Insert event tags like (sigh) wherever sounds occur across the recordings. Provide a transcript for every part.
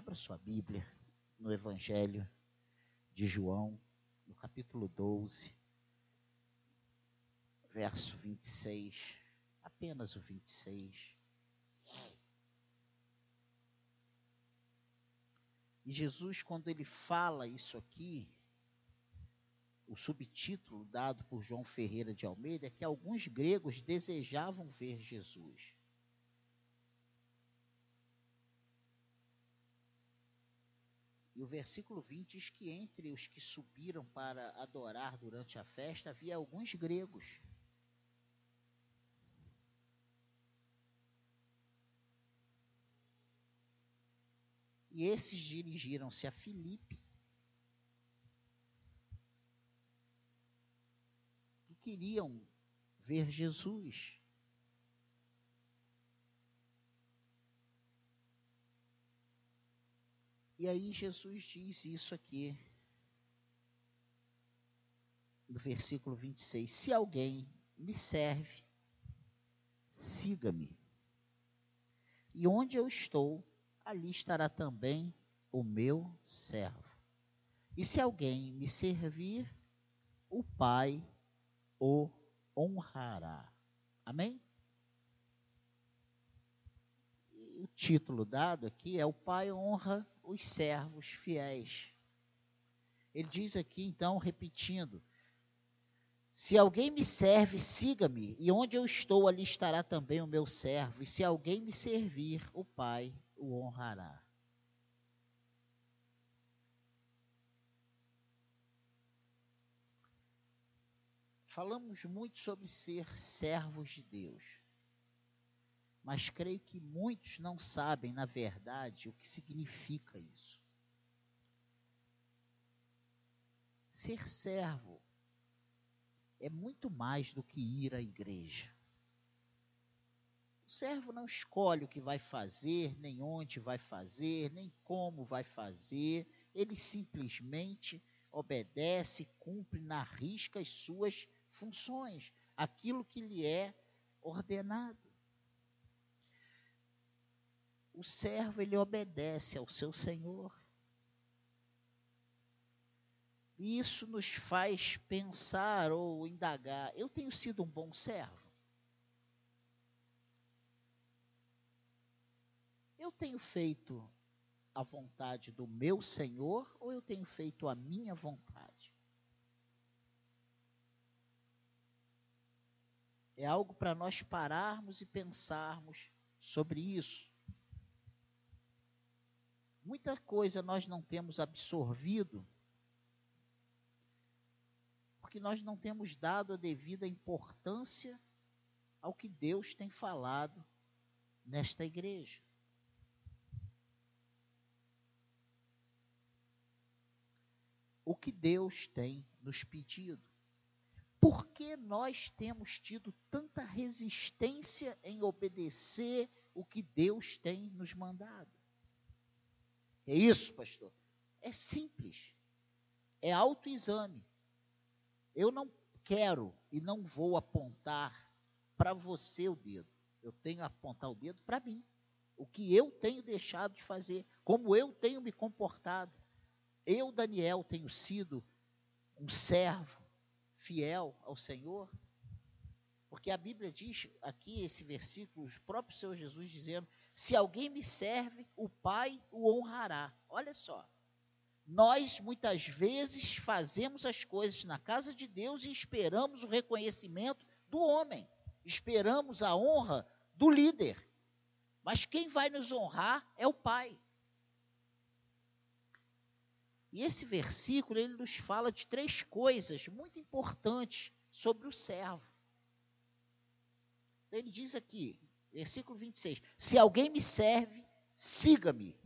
Abra sua Bíblia no Evangelho de João, no capítulo 12, verso 26, apenas o 26. E Jesus, quando ele fala isso aqui, o subtítulo dado por João Ferreira de Almeida é que alguns gregos desejavam ver Jesus. E o versículo 20 diz que entre os que subiram para adorar durante a festa havia alguns gregos. E esses dirigiram-se a Filipe, que queriam ver Jesus. E aí Jesus diz isso aqui, no versículo 26. Se alguém me serve, siga-me. E onde eu estou, ali estará também o meu servo. E se alguém me servir, o Pai o honrará. Amém? o título dado aqui é O Pai honra os servos fiéis. Ele diz aqui, então, repetindo: Se alguém me serve, siga-me, e onde eu estou, ali estará também o meu servo, e se alguém me servir, o Pai o honrará. Falamos muito sobre ser servos de Deus mas creio que muitos não sabem, na verdade, o que significa isso. Ser servo é muito mais do que ir à igreja. O servo não escolhe o que vai fazer, nem onde vai fazer, nem como vai fazer, ele simplesmente obedece, cumpre na risca as suas funções, aquilo que lhe é ordenado o servo ele obedece ao seu senhor. E isso nos faz pensar ou indagar: eu tenho sido um bom servo? Eu tenho feito a vontade do meu Senhor ou eu tenho feito a minha vontade? É algo para nós pararmos e pensarmos sobre isso. Muita coisa nós não temos absorvido porque nós não temos dado a devida importância ao que Deus tem falado nesta igreja. O que Deus tem nos pedido. Por que nós temos tido tanta resistência em obedecer o que Deus tem nos mandado? É isso, pastor? É simples. É autoexame. Eu não quero e não vou apontar para você o dedo. Eu tenho que apontar o dedo para mim. O que eu tenho deixado de fazer, como eu tenho me comportado. Eu, Daniel, tenho sido um servo fiel ao Senhor. Porque a Bíblia diz aqui, esse versículo, o próprio Senhor Jesus dizendo: se alguém me serve, o Pai o honrará. Olha só. Nós muitas vezes fazemos as coisas na casa de Deus e esperamos o reconhecimento do homem, esperamos a honra do líder. Mas quem vai nos honrar é o Pai. E esse versículo ele nos fala de três coisas muito importantes sobre o servo. Ele diz aqui, Versículo 26. Se alguém me serve, siga-me.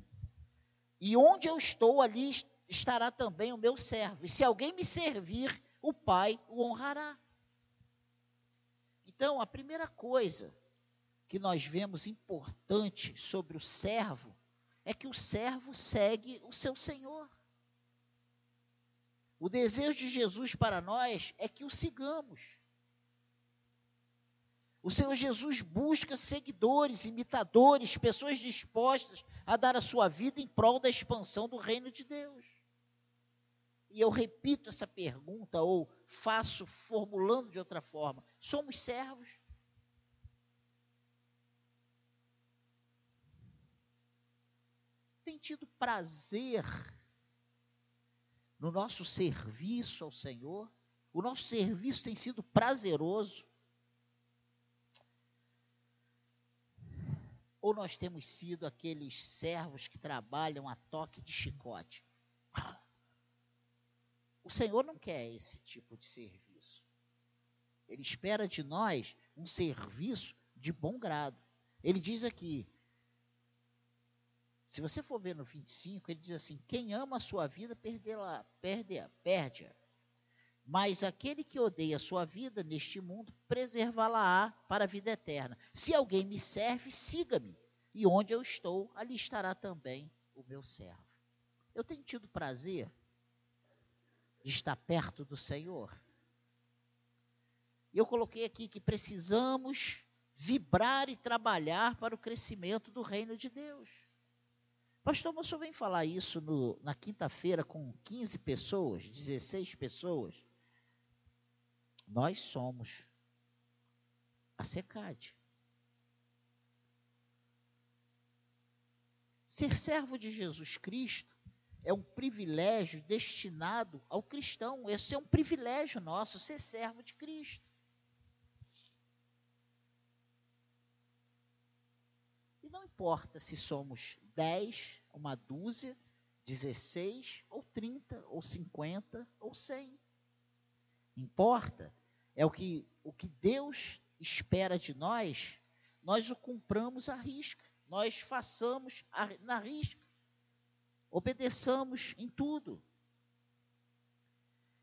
E onde eu estou, ali estará também o meu servo. E se alguém me servir, o Pai o honrará. Então, a primeira coisa que nós vemos importante sobre o servo é que o servo segue o seu Senhor. O desejo de Jesus para nós é que o sigamos. O Senhor Jesus busca seguidores, imitadores, pessoas dispostas a dar a sua vida em prol da expansão do reino de Deus. E eu repito essa pergunta, ou faço formulando de outra forma: somos servos? Tem tido prazer no nosso serviço ao Senhor? O nosso serviço tem sido prazeroso? Ou nós temos sido aqueles servos que trabalham a toque de chicote? O Senhor não quer esse tipo de serviço. Ele espera de nós um serviço de bom grado. Ele diz aqui, se você for ver no 25, ele diz assim: quem ama a sua vida, perde-a, perde-a, perde-a. Mas aquele que odeia sua vida neste mundo, preservá-la-á para a vida eterna. Se alguém me serve, siga-me. E onde eu estou, ali estará também o meu servo. Eu tenho tido prazer de estar perto do Senhor. Eu coloquei aqui que precisamos vibrar e trabalhar para o crescimento do reino de Deus. Pastor, mas o senhor vem falar isso no, na quinta-feira com 15 pessoas, 16 pessoas? Nós somos a SECAD. Ser servo de Jesus Cristo é um privilégio destinado ao cristão. Esse é um privilégio nosso, ser servo de Cristo. E não importa se somos 10, uma dúzia, 16, ou 30, ou 50, ou 100. Importa é o que, o que Deus espera de nós, nós o cumpramos à risca nós façamos a, na risca, obedeçamos em tudo.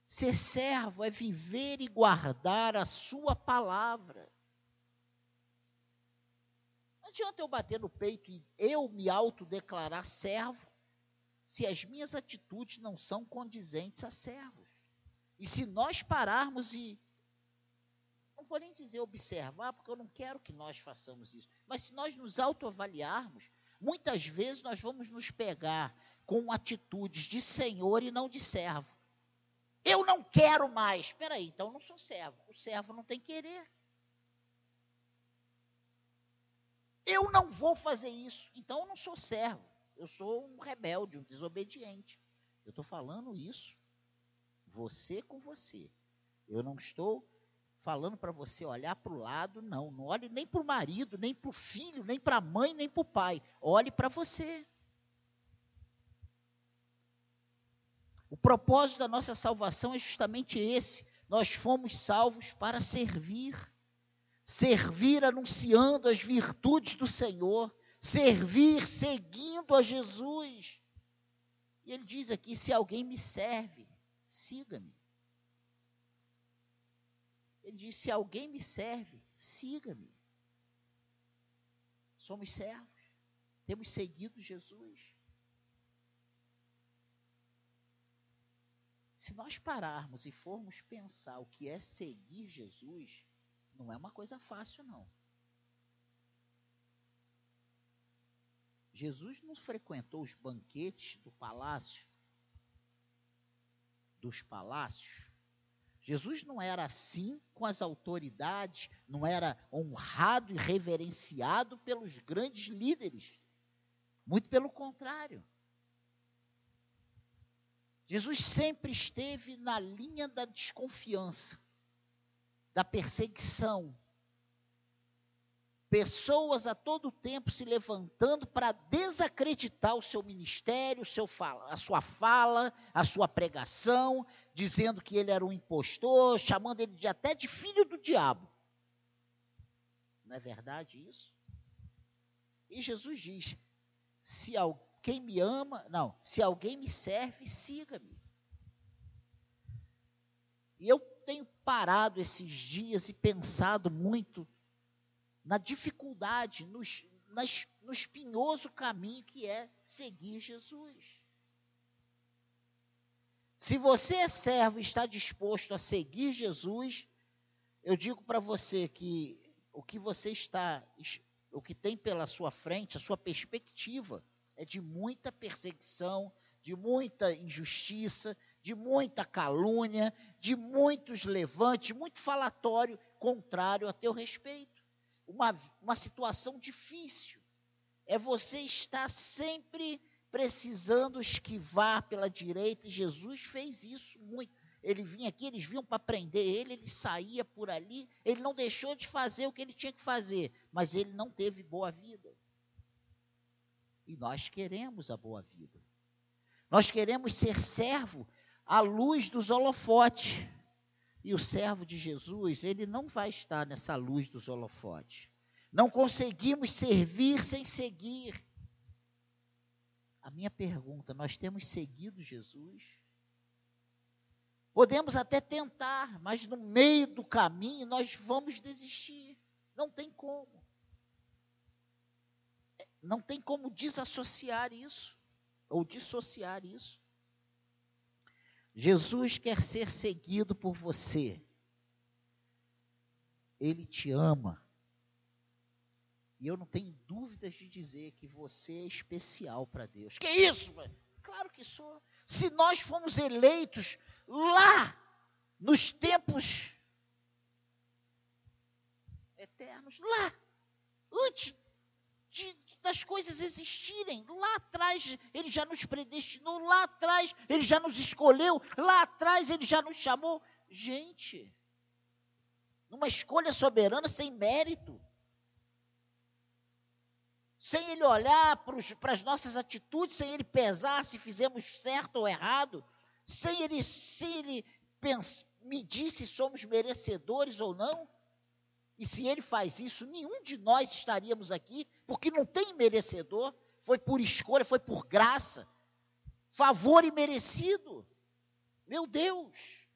Ser servo é viver e guardar a sua palavra. Não adianta eu bater no peito e eu me autodeclarar servo, se as minhas atitudes não são condizentes a servos. E se nós pararmos e não vou nem dizer observar, porque eu não quero que nós façamos isso. Mas se nós nos autoavaliarmos, muitas vezes nós vamos nos pegar com atitudes de senhor e não de servo. Eu não quero mais. Espera aí, então eu não sou servo. O servo não tem querer. Eu não vou fazer isso. Então eu não sou servo. Eu sou um rebelde, um desobediente. Eu estou falando isso. Você com você. Eu não estou falando para você olhar para o lado, não. Não olhe nem para o marido, nem para o filho, nem para a mãe, nem para o pai. Olhe para você. O propósito da nossa salvação é justamente esse. Nós fomos salvos para servir. Servir anunciando as virtudes do Senhor. Servir seguindo a Jesus. E ele diz aqui: se alguém me serve, siga-me. Ele diz: se alguém me serve, siga-me. Somos servos, temos seguido Jesus. Se nós pararmos e formos pensar o que é seguir Jesus, não é uma coisa fácil, não. Jesus não frequentou os banquetes do palácio, dos palácios, Jesus não era assim com as autoridades, não era honrado e reverenciado pelos grandes líderes. Muito pelo contrário. Jesus sempre esteve na linha da desconfiança, da perseguição, pessoas a todo tempo se levantando para desacreditar o seu ministério, o seu fala, a sua fala, a sua pregação, dizendo que ele era um impostor, chamando ele de, até de filho do diabo. Não é verdade isso? E Jesus diz: se alguém me ama, não, se alguém me serve, siga-me. E eu tenho parado esses dias e pensado muito na dificuldade, nos, nas, no espinhoso caminho que é seguir Jesus. Se você é servo e está disposto a seguir Jesus, eu digo para você que o que você está, o que tem pela sua frente, a sua perspectiva é de muita perseguição, de muita injustiça, de muita calúnia, de muitos levantes, muito falatório contrário a teu respeito. Uma, uma situação difícil. É você estar sempre precisando esquivar pela direita, e Jesus fez isso muito. Ele vinha aqui, eles vinham para prender ele, ele saía por ali, ele não deixou de fazer o que ele tinha que fazer, mas ele não teve boa vida. E nós queremos a boa vida. Nós queremos ser servo à luz dos holofotes. E o servo de Jesus, ele não vai estar nessa luz dos holofotes. Não conseguimos servir sem seguir. A minha pergunta: nós temos seguido Jesus? Podemos até tentar, mas no meio do caminho nós vamos desistir. Não tem como. Não tem como desassociar isso ou dissociar isso. Jesus quer ser seguido por você. Ele te ama. E eu não tenho dúvidas de dizer que você é especial para Deus. Que isso? Claro que sou. Se nós fomos eleitos lá nos tempos eternos, lá, antes de, das coisas existirem. Lá atrás ele já nos predestinou, lá atrás ele já nos escolheu, lá atrás ele já nos chamou. Gente, numa escolha soberana sem mérito. Sem ele olhar para as nossas atitudes, sem ele pesar se fizemos certo ou errado, sem ele, sem ele medir se somos merecedores ou não. E se ele faz isso, nenhum de nós estaríamos aqui, porque não tem merecedor, foi por escolha, foi por graça, favor imerecido. Meu Deus!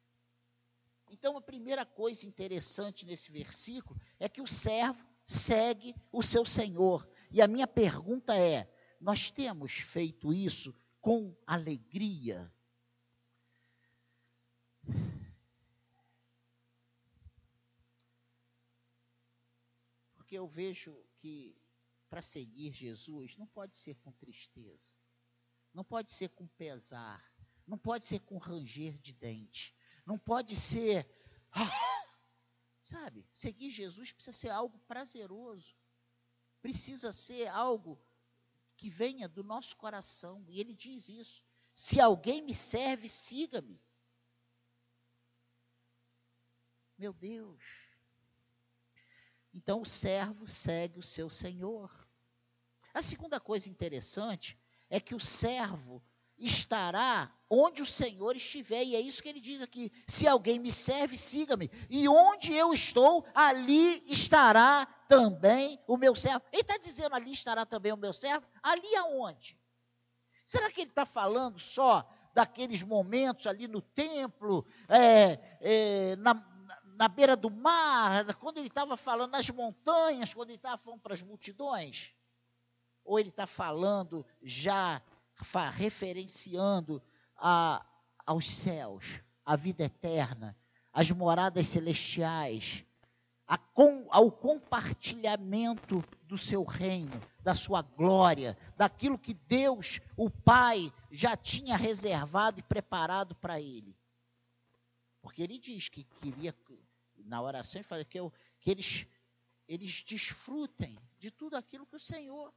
Então, a primeira coisa interessante nesse versículo é que o servo segue o seu senhor. E a minha pergunta é: nós temos feito isso com alegria? Porque eu vejo que para seguir Jesus não pode ser com tristeza, não pode ser com pesar, não pode ser com ranger de dente, não pode ser. Ah, (laughs) sabe, seguir Jesus precisa ser algo prazeroso, precisa ser algo que venha do nosso coração, e ele diz isso. Se alguém me serve, siga-me. Meu Deus. Então o servo segue o seu senhor. A segunda coisa interessante é que o servo estará onde o Senhor estiver, e é isso que ele diz aqui: se alguém me serve, siga-me, e onde eu estou, ali estará também o meu servo. Ele está dizendo ali estará também o meu servo? Ali aonde? Será que ele está falando só daqueles momentos ali no templo, é, é, na, na beira do mar, quando ele estava falando nas montanhas, quando ele estava falando para as multidões? Ou ele está falando já, referenciando a, aos céus, a vida eterna, as moradas celestiais, com, ao compartilhamento do seu reino, da sua glória, daquilo que Deus, o Pai, já tinha reservado e preparado para ele. Porque ele diz que queria na oração, ele fala que, eu, que eles, eles desfrutem de tudo aquilo que o Senhor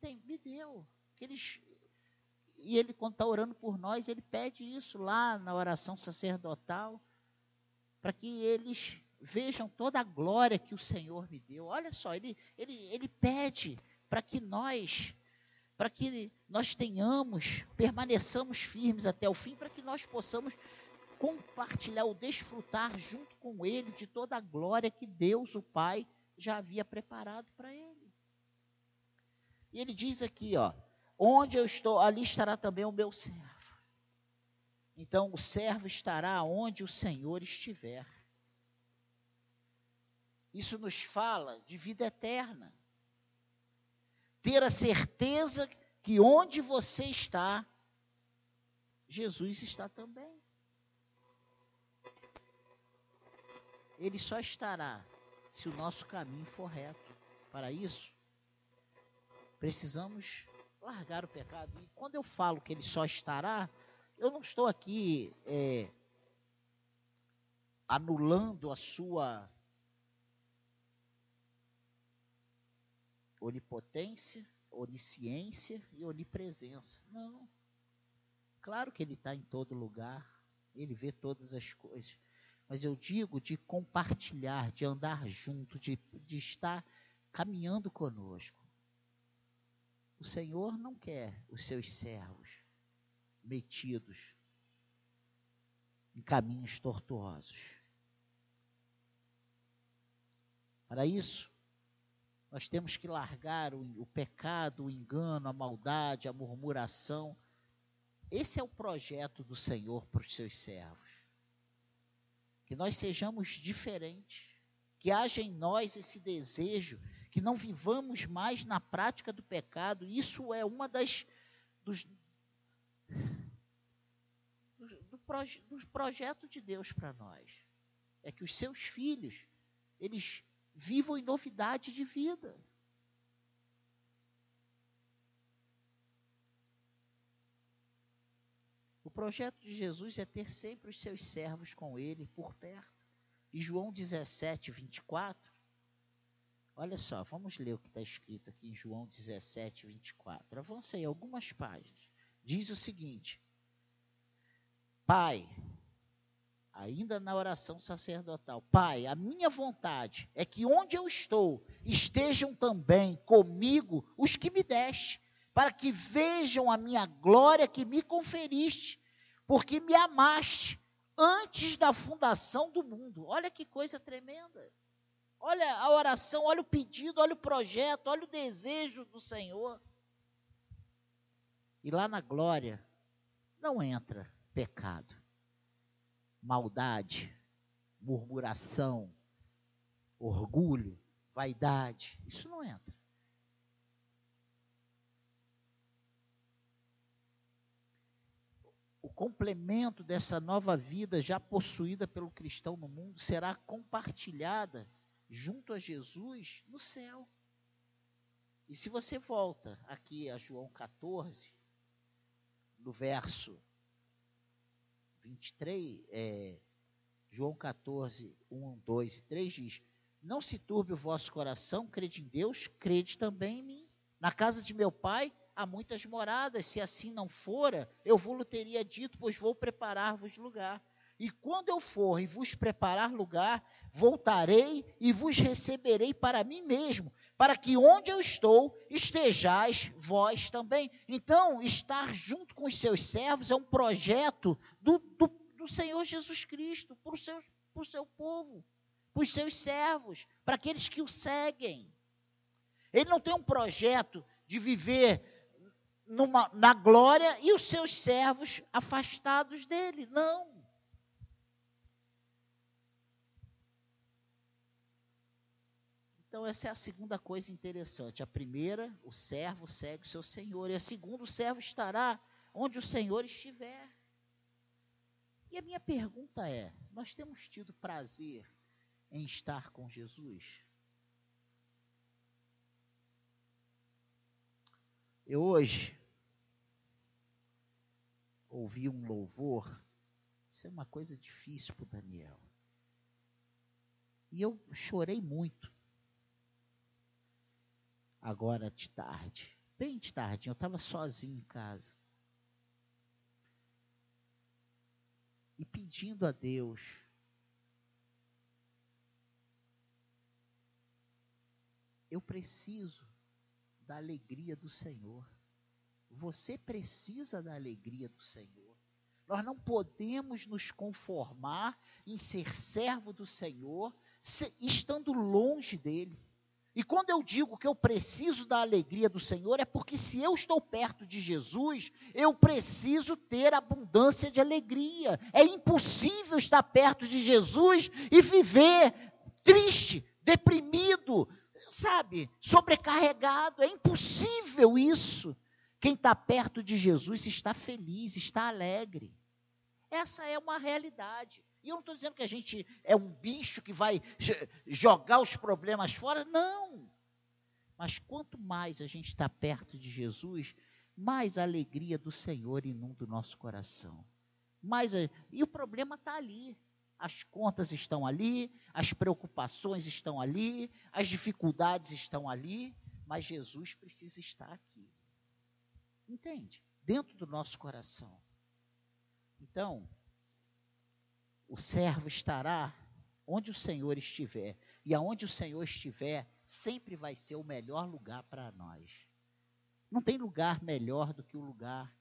tem, me deu. Que eles, e ele, quando está orando por nós, ele pede isso lá na oração sacerdotal, para que eles vejam toda a glória que o Senhor me deu. Olha só, ele, ele, ele pede para que nós para que nós tenhamos, permaneçamos firmes até o fim, para que nós possamos compartilhar ou desfrutar junto com ele de toda a glória que Deus, o Pai, já havia preparado para ele. E ele diz aqui, ó, onde eu estou, ali estará também o meu servo. Então o servo estará onde o Senhor estiver. Isso nos fala de vida eterna. Ter a certeza que onde você está, Jesus está também. Ele só estará se o nosso caminho for reto. Para isso, precisamos largar o pecado. E quando eu falo que ele só estará, eu não estou aqui é, anulando a sua onipotência, onisciência e onipresença. Não. Claro que ele está em todo lugar, ele vê todas as coisas. Mas eu digo de compartilhar, de andar junto, de, de estar caminhando conosco. O Senhor não quer os seus servos metidos em caminhos tortuosos. Para isso, nós temos que largar o, o, pecado, o engano, a maldade, a murmuração. Esse é o projeto do Senhor para os seus servos. Que nós sejamos diferentes, que haja em nós esse desejo, que não vivamos mais na prática do pecado. Isso é uma das dos, do, proje, projeto de Deus para nós. É que os seus filhos, eles vivam em novidade de vida. Projeto de Jesus é ter sempre os seus servos com ele por perto. E João 17, 24. Olha só, vamos ler o que está escrito aqui em João 17, 24. Avancei algumas páginas. Diz o seguinte: Pai, ainda na oração sacerdotal: Pai, a minha vontade é que onde eu estou estejam também comigo os que me deste, para que vejam a minha glória que me conferiste, porque me amaste antes da fundação do mundo. Olha que coisa tremenda. Olha a oração, olha o pedido, olha o projeto, olha o desejo do Senhor. E lá na glória não entra pecado maldade, murmuração, orgulho, vaidade. Isso não entra. Complemento dessa nova vida já possuída pelo cristão no mundo será compartilhada junto a Jesus no céu. E se você volta aqui a João 14, no verso 23, é, João 14, 1, 2 e 3 diz: Não se turbe o vosso coração, crede em Deus, crede também em mim. Na casa de meu pai há muitas moradas, se assim não fora, eu vou-lhe teria dito, pois vou preparar-vos lugar. E quando eu for e vos preparar lugar, voltarei e vos receberei para mim mesmo, para que onde eu estou estejais vós também. Então, estar junto com os seus servos é um projeto do, do, do Senhor Jesus Cristo para o seu, para o seu povo, para os seus servos, para aqueles que o seguem. Ele não tem um projeto de viver numa, na glória e os seus servos afastados dele. Não. Então, essa é a segunda coisa interessante. A primeira, o servo segue o seu senhor. E a segunda, o servo estará onde o senhor estiver. E a minha pergunta é: nós temos tido prazer em estar com Jesus? Eu hoje ouvi um louvor, isso é uma coisa difícil para o Daniel. E eu chorei muito agora de tarde, bem de tarde, eu estava sozinho em casa. E pedindo a Deus eu preciso da alegria do Senhor. Você precisa da alegria do Senhor. Nós não podemos nos conformar em ser servo do Senhor, estando longe dele. E quando eu digo que eu preciso da alegria do Senhor, é porque se eu estou perto de Jesus, eu preciso ter abundância de alegria. É impossível estar perto de Jesus e viver triste, deprimido, sabe, sobrecarregado. É impossível isso. Quem está perto de Jesus está feliz, está alegre. Essa é uma realidade. E eu não estou dizendo que a gente é um bicho que vai jogar os problemas fora, não. Mas quanto mais a gente está perto de Jesus, mais a alegria do Senhor inunda o nosso coração. Mais a... E o problema está ali. As contas estão ali, as preocupações estão ali, as dificuldades estão ali, mas Jesus precisa estar aqui. Entende? Dentro do nosso coração. Então, o servo estará onde o Senhor estiver. E aonde o Senhor estiver, sempre vai ser o melhor lugar para nós. Não tem lugar melhor do que o lugar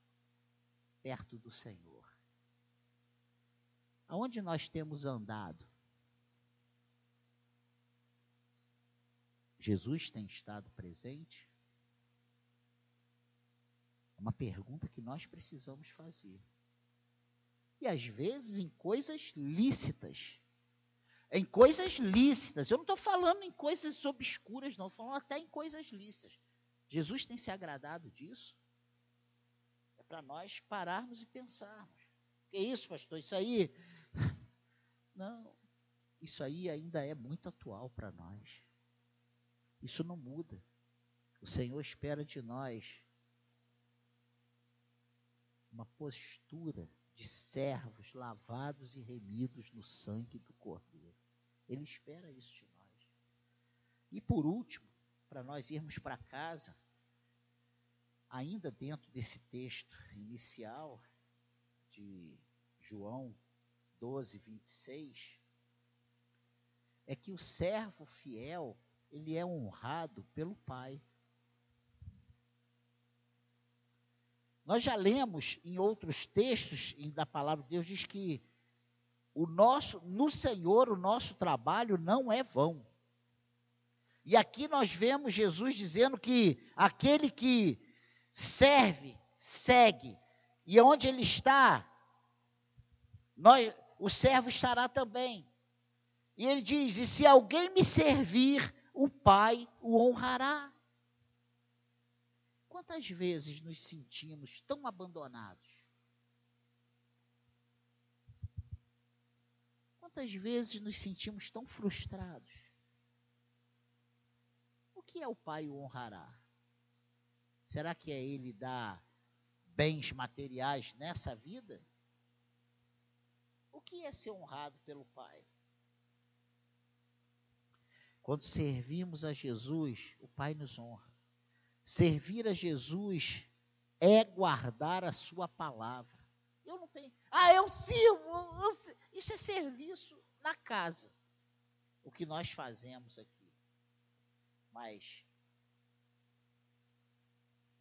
perto do Senhor. Aonde nós temos andado? Jesus tem estado presente? É uma pergunta que nós precisamos fazer. E às vezes em coisas lícitas. Em coisas lícitas. Eu não estou falando em coisas obscuras, não. Estou falando até em coisas lícitas. Jesus tem se agradado disso? É para nós pararmos e pensarmos. Que isso, pastor? Isso aí. (laughs) Não. Isso aí ainda é muito atual para nós. Isso não muda. O Senhor espera de nós uma postura de servos lavados e remidos no sangue do Cordeiro. Ele espera isso de nós. E por último, para nós irmos para casa, ainda dentro desse texto inicial de João 12, 26, é que o servo fiel, ele é honrado pelo Pai. Nós já lemos em outros textos da palavra de Deus, diz que o nosso, no Senhor, o nosso trabalho não é vão. E aqui nós vemos Jesus dizendo que aquele que serve, segue, e onde ele está, nós, o servo estará também. E ele diz: E se alguém me servir, o Pai o honrará. Quantas vezes nos sentimos tão abandonados? Quantas vezes nos sentimos tão frustrados? O que é o Pai o honrará? Será que é Ele dar bens materiais nessa vida? O que é ser honrado pelo Pai? Quando servimos a Jesus, o Pai nos honra. Servir a Jesus é guardar a sua palavra. Eu não tenho. Ah, eu sirvo. Eu, isso é serviço na casa. O que nós fazemos aqui. Mas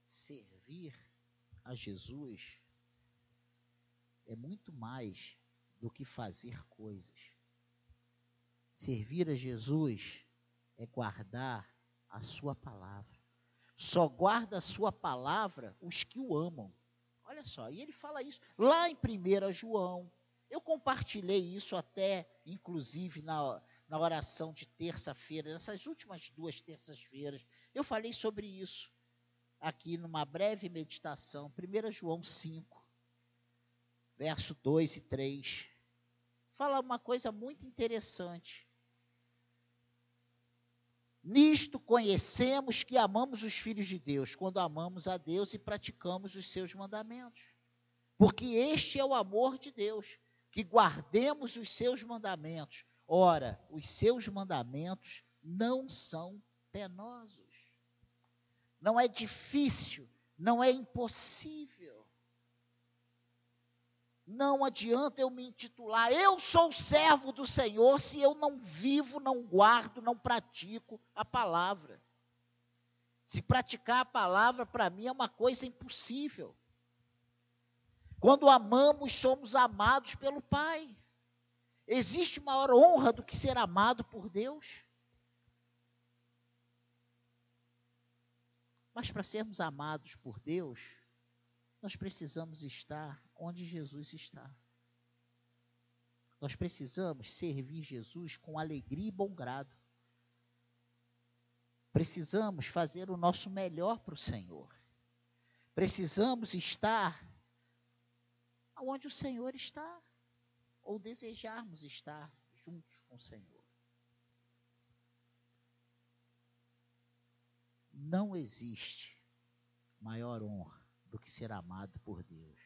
servir a Jesus é muito mais do que fazer coisas. Servir a Jesus é guardar a sua palavra. Só guarda a sua palavra os que o amam. Olha só, e ele fala isso lá em 1 João. Eu compartilhei isso até, inclusive, na, na oração de terça-feira, nessas últimas duas terças-feiras. Eu falei sobre isso aqui numa breve meditação. 1 João 5, verso 2 e 3. Fala uma coisa muito interessante. Nisto conhecemos que amamos os filhos de Deus, quando amamos a Deus e praticamos os seus mandamentos. Porque este é o amor de Deus, que guardemos os seus mandamentos. Ora, os seus mandamentos não são penosos. Não é difícil, não é impossível. Não adianta eu me intitular, eu sou servo do Senhor, se eu não vivo, não guardo, não pratico a palavra. Se praticar a palavra, para mim, é uma coisa impossível. Quando amamos, somos amados pelo Pai. Existe maior honra do que ser amado por Deus? Mas para sermos amados por Deus, nós precisamos estar onde Jesus está. Nós precisamos servir Jesus com alegria e bom grado. Precisamos fazer o nosso melhor para o Senhor. Precisamos estar onde o Senhor está. ou desejarmos estar juntos com o Senhor. Não existe maior honra do que ser amado por Deus.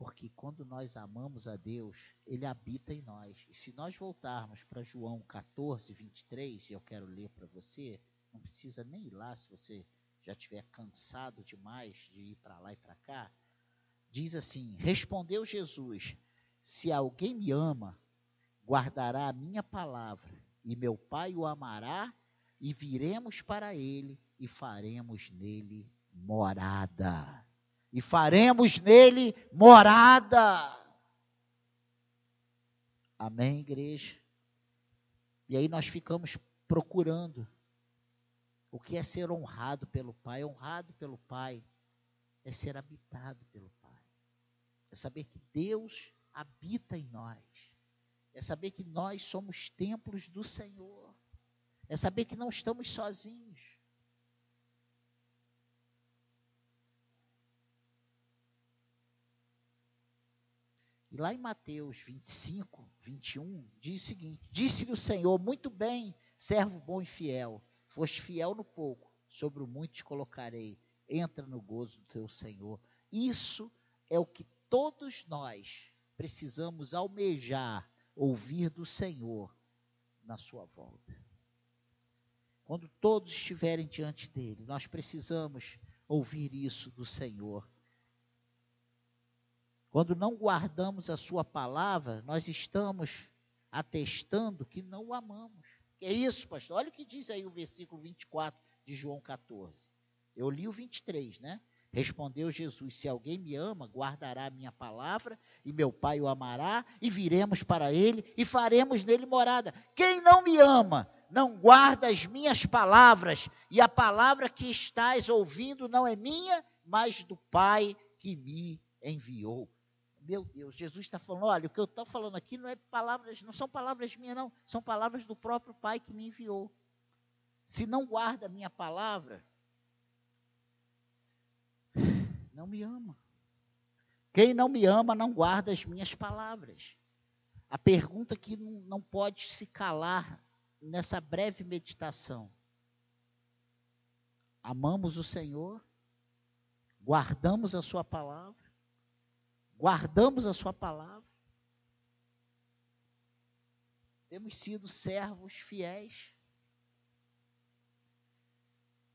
Porque quando nós amamos a Deus, Ele habita em nós. E se nós voltarmos para João 14, 23, e eu quero ler para você, não precisa nem ir lá se você já estiver cansado demais de ir para lá e para cá. Diz assim: Respondeu Jesus: Se alguém me ama, guardará a minha palavra, e meu Pai o amará, e viremos para ele e faremos nele morada. E faremos nele morada. Amém, igreja? E aí nós ficamos procurando o que é ser honrado pelo Pai. Honrado pelo Pai é ser habitado pelo Pai. É saber que Deus habita em nós. É saber que nós somos templos do Senhor. É saber que não estamos sozinhos. E lá em Mateus 25, 21, diz o seguinte: Disse-lhe o Senhor, muito bem, servo bom e fiel, foste fiel no pouco, sobre o muito te colocarei, entra no gozo do teu Senhor. Isso é o que todos nós precisamos almejar, ouvir do Senhor na sua volta. Quando todos estiverem diante dele, nós precisamos ouvir isso do Senhor. Quando não guardamos a sua palavra, nós estamos atestando que não o amamos. É isso, pastor? Olha o que diz aí o versículo 24 de João 14. Eu li o 23, né? Respondeu Jesus: Se alguém me ama, guardará a minha palavra, e meu Pai o amará, e viremos para ele e faremos nele morada. Quem não me ama, não guarda as minhas palavras, e a palavra que estás ouvindo não é minha, mas do Pai que me enviou. Meu Deus, Jesus está falando, olha, o que eu estou falando aqui não é palavras, não são palavras minhas, não, são palavras do próprio Pai que me enviou. Se não guarda a minha palavra, não me ama. Quem não me ama não guarda as minhas palavras. A pergunta que não pode se calar nessa breve meditação. Amamos o Senhor, guardamos a Sua palavra, guardamos a Sua palavra, temos sido servos fiéis.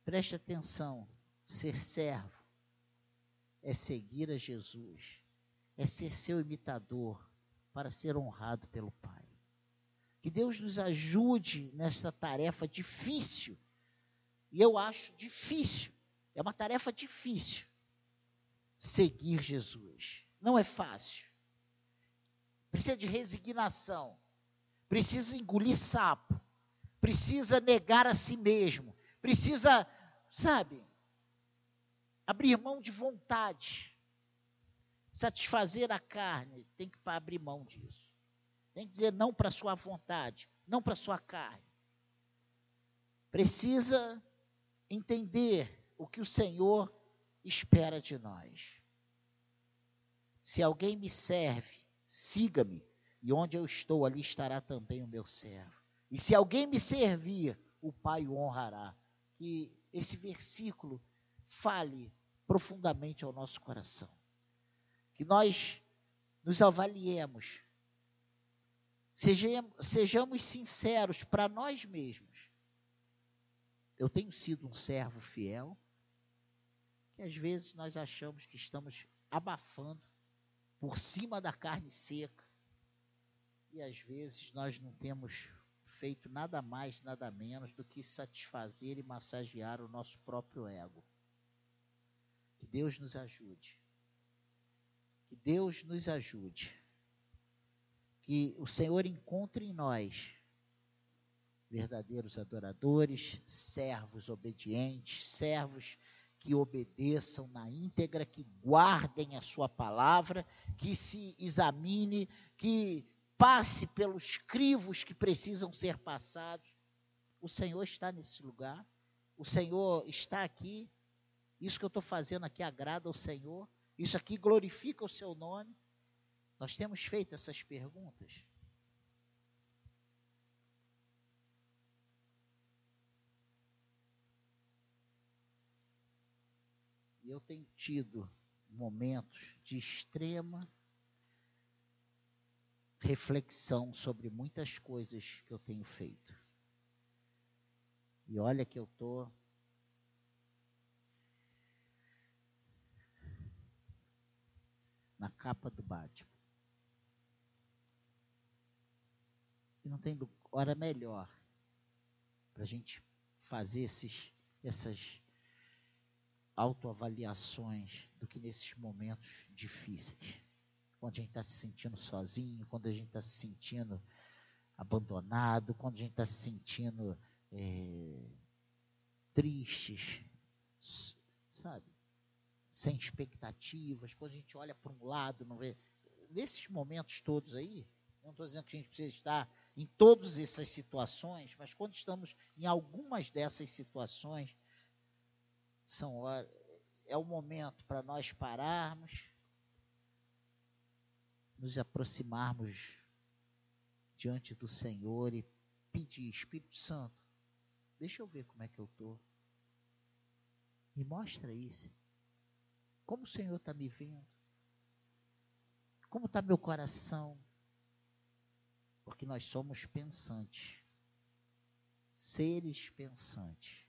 Preste atenção: ser servo é seguir a Jesus, é ser seu imitador para ser honrado pelo Pai. Que Deus nos ajude nessa tarefa difícil. E eu acho difícil, é uma tarefa difícil seguir Jesus. Não é fácil. Precisa de resignação. Precisa engolir sapo. Precisa negar a si mesmo. Precisa, sabe, abrir mão de vontade. Satisfazer a carne, tem que abrir mão disso. Tem que dizer não para a sua vontade, não para a sua carne. Precisa entender o que o Senhor espera de nós. Se alguém me serve, siga-me, e onde eu estou, ali estará também o meu servo. E se alguém me servir, o Pai o honrará. Que esse versículo fale profundamente ao nosso coração. Que nós nos avaliemos Sejamos, sejamos sinceros para nós mesmos. Eu tenho sido um servo fiel, que às vezes nós achamos que estamos abafando por cima da carne seca, e às vezes nós não temos feito nada mais, nada menos do que satisfazer e massagear o nosso próprio ego. Que Deus nos ajude. Que Deus nos ajude que o Senhor encontre em nós verdadeiros adoradores, servos obedientes, servos que obedeçam na íntegra, que guardem a sua palavra, que se examine, que passe pelos crivos que precisam ser passados. O Senhor está nesse lugar, o Senhor está aqui. Isso que eu estou fazendo aqui agrada ao Senhor, isso aqui glorifica o seu nome. Nós temos feito essas perguntas? Eu tenho tido momentos de extrema reflexão sobre muitas coisas que eu tenho feito. E olha que eu estou na capa do Batman. E não tem hora melhor para a gente fazer esses, essas autoavaliações do que nesses momentos difíceis. Quando a gente está se sentindo sozinho, quando a gente está se sentindo abandonado, quando a gente está se sentindo é, tristes, sabe? Sem expectativas, quando a gente olha para um lado, não vê. Nesses momentos todos aí, não estou dizendo que a gente precisa estar em todas essas situações, mas quando estamos em algumas dessas situações, são horas, é o momento para nós pararmos, nos aproximarmos diante do Senhor e pedir, Espírito Santo, Deixa eu ver como é que eu estou. Me mostra isso. Como o Senhor está me vendo? Como está meu coração? Porque nós somos pensantes. Seres pensantes.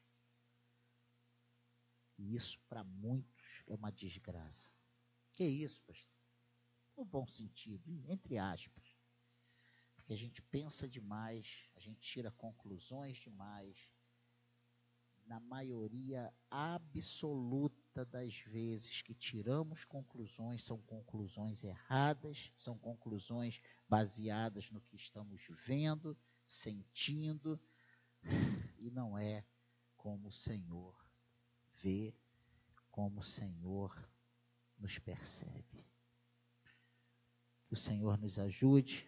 E isso para muitos é uma desgraça. Que isso, pastor? No bom sentido, entre aspas. Porque a gente pensa demais, a gente tira conclusões demais na maioria absoluta das vezes que tiramos conclusões, são conclusões erradas, são conclusões baseadas no que estamos vendo, sentindo, e não é como o Senhor vê, como o Senhor nos percebe. Que o Senhor nos ajude